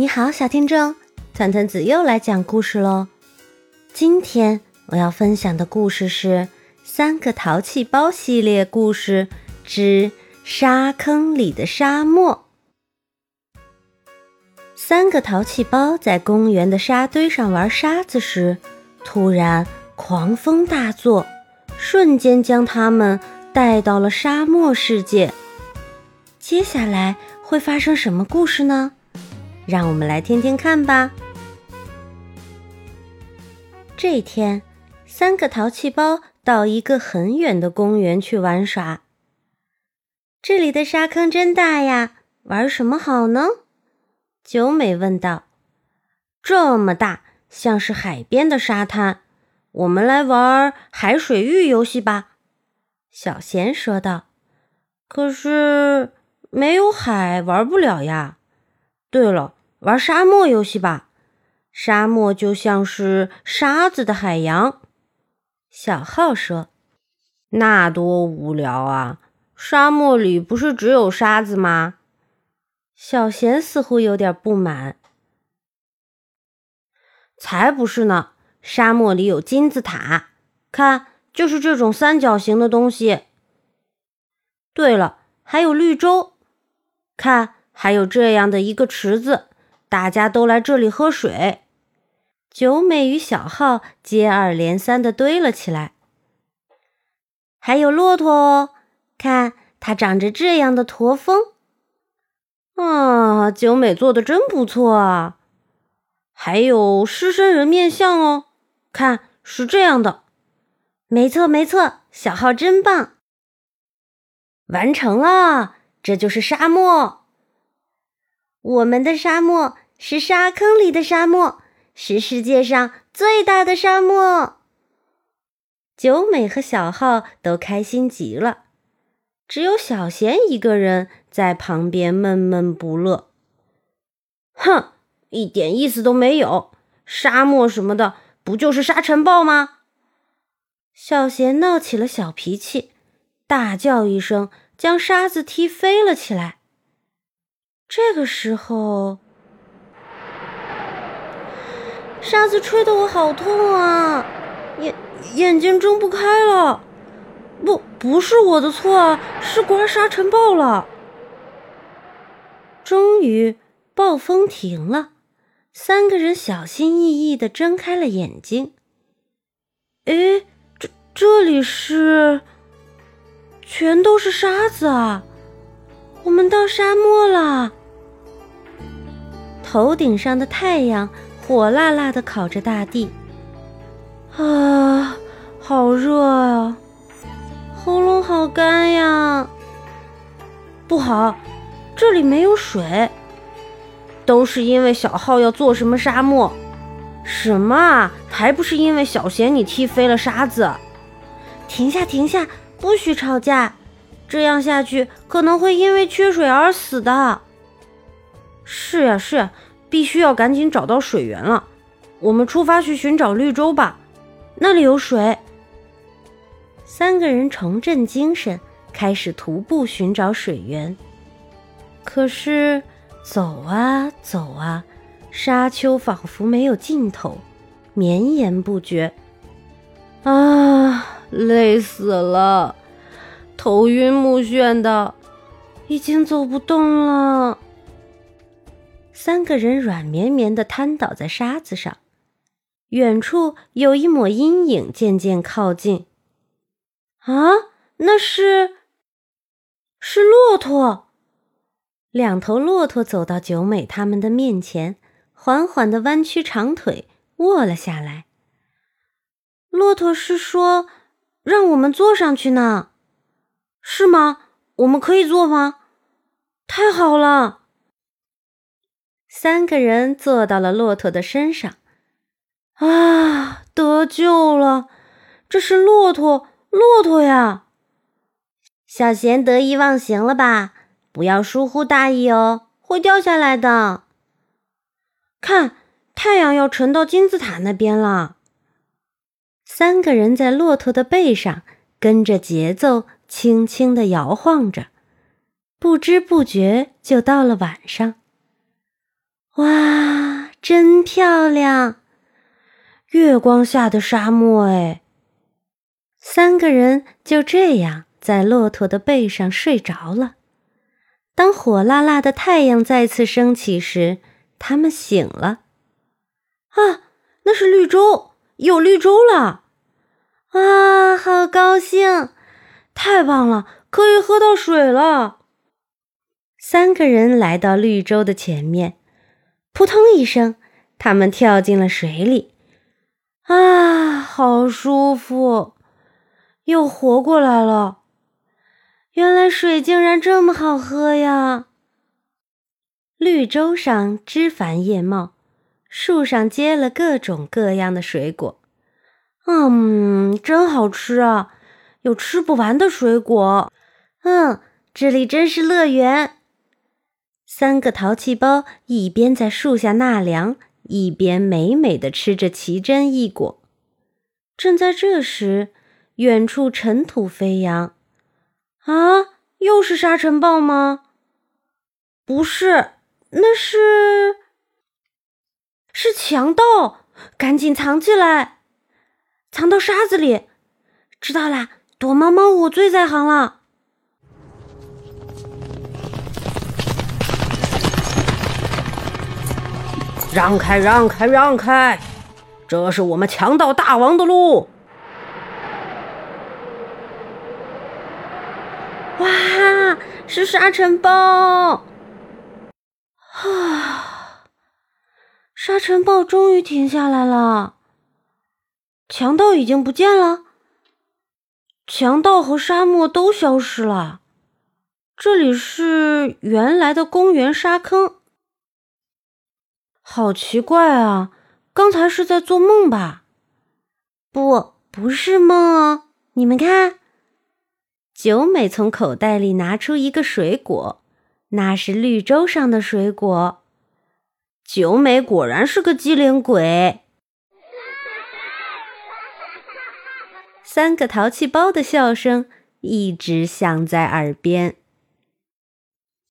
你好，小听众，团团子又来讲故事喽。今天我要分享的故事是《三个淘气包》系列故事之《沙坑里的沙漠》。三个淘气包在公园的沙堆上玩沙子时，突然狂风大作，瞬间将他们带到了沙漠世界。接下来会发生什么故事呢？让我们来听听看吧。这天，三个淘气包到一个很远的公园去玩耍。这里的沙坑真大呀，玩什么好呢？九美问道。这么大，像是海边的沙滩。我们来玩海水浴游戏吧。小贤说道。可是没有海，玩不了呀。对了。玩沙漠游戏吧，沙漠就像是沙子的海洋。小浩说：“那多无聊啊！沙漠里不是只有沙子吗？”小贤似乎有点不满。才不是呢！沙漠里有金字塔，看，就是这种三角形的东西。对了，还有绿洲，看，还有这样的一个池子。大家都来这里喝水。九美与小浩接二连三的堆了起来。还有骆驼哦，看它长着这样的驼峰。啊，九美做的真不错啊！还有狮身人面像哦，看是这样的。没错没错，小号真棒。完成了，这就是沙漠。我们的沙漠是沙坑里的沙漠，是世界上最大的沙漠。九美和小浩都开心极了，只有小贤一个人在旁边闷闷不乐。哼，一点意思都没有！沙漠什么的，不就是沙尘暴吗？小贤闹起了小脾气，大叫一声，将沙子踢飞了起来。这个时候，沙子吹得我好痛啊，眼眼睛睁不开了。不，不是我的错啊，是刮沙尘暴了。终于，暴风停了，三个人小心翼翼的睁开了眼睛。诶，这这里是，全都是沙子啊！我们到沙漠了。头顶上的太阳火辣辣的烤着大地，啊，好热啊！喉咙好干呀！不好，这里没有水，都是因为小浩要做什么沙漠？什么啊？还不是因为小贤你踢飞了沙子？停下，停下，不许吵架，这样下去可能会因为缺水而死的。是呀，是呀，必须要赶紧找到水源了。我们出发去寻找绿洲吧，那里有水。三个人重振精神，开始徒步寻找水源。可是走啊走啊，沙丘仿佛没有尽头，绵延不绝。啊，累死了，头晕目眩的，已经走不动了。三个人软绵绵的瘫倒在沙子上，远处有一抹阴影渐渐靠近。啊，那是是骆驼！两头骆驼走到九美他们的面前，缓缓的弯曲长腿，卧了下来。骆驼是说让我们坐上去呢，是吗？我们可以坐吗？太好了！三个人坐到了骆驼的身上，啊，得救了！这是骆驼，骆驼呀！小贤得意忘形了吧？不要疏忽大意哦，会掉下来的。看，太阳要沉到金字塔那边了。三个人在骆驼的背上，跟着节奏轻轻地摇晃着，不知不觉就到了晚上。哇，真漂亮！月光下的沙漠，哎。三个人就这样在骆驼的背上睡着了。当火辣辣的太阳再次升起时，他们醒了。啊，那是绿洲，有绿洲了！啊，好高兴！太棒了，可以喝到水了。三个人来到绿洲的前面，扑通一声，他们跳进了水里。啊，好舒服，又活过来了。原来水竟然这么好喝呀！绿洲上枝繁叶茂，树上结了各种各样的水果。嗯，真好吃啊！有吃不完的水果。嗯，这里真是乐园。三个淘气包一边在树下纳凉，一边美美的吃着奇珍异果。正在这时，远处尘土飞扬。啊，又是沙尘暴吗？不是，那是是强盗！赶紧藏起来，藏到沙子里。知道啦，躲猫猫我最在行了。让开，让开，让开！这是我们强盗大王的路。哇，是沙尘暴！啊，沙尘暴终于停下来了。强盗已经不见了，强盗和沙漠都消失了。这里是原来的公园沙坑，好奇怪啊！刚才是在做梦吧？不，不是梦哦，你们看。九美从口袋里拿出一个水果，那是绿洲上的水果。九美果然是个机灵鬼。三个淘气包的笑声一直响在耳边。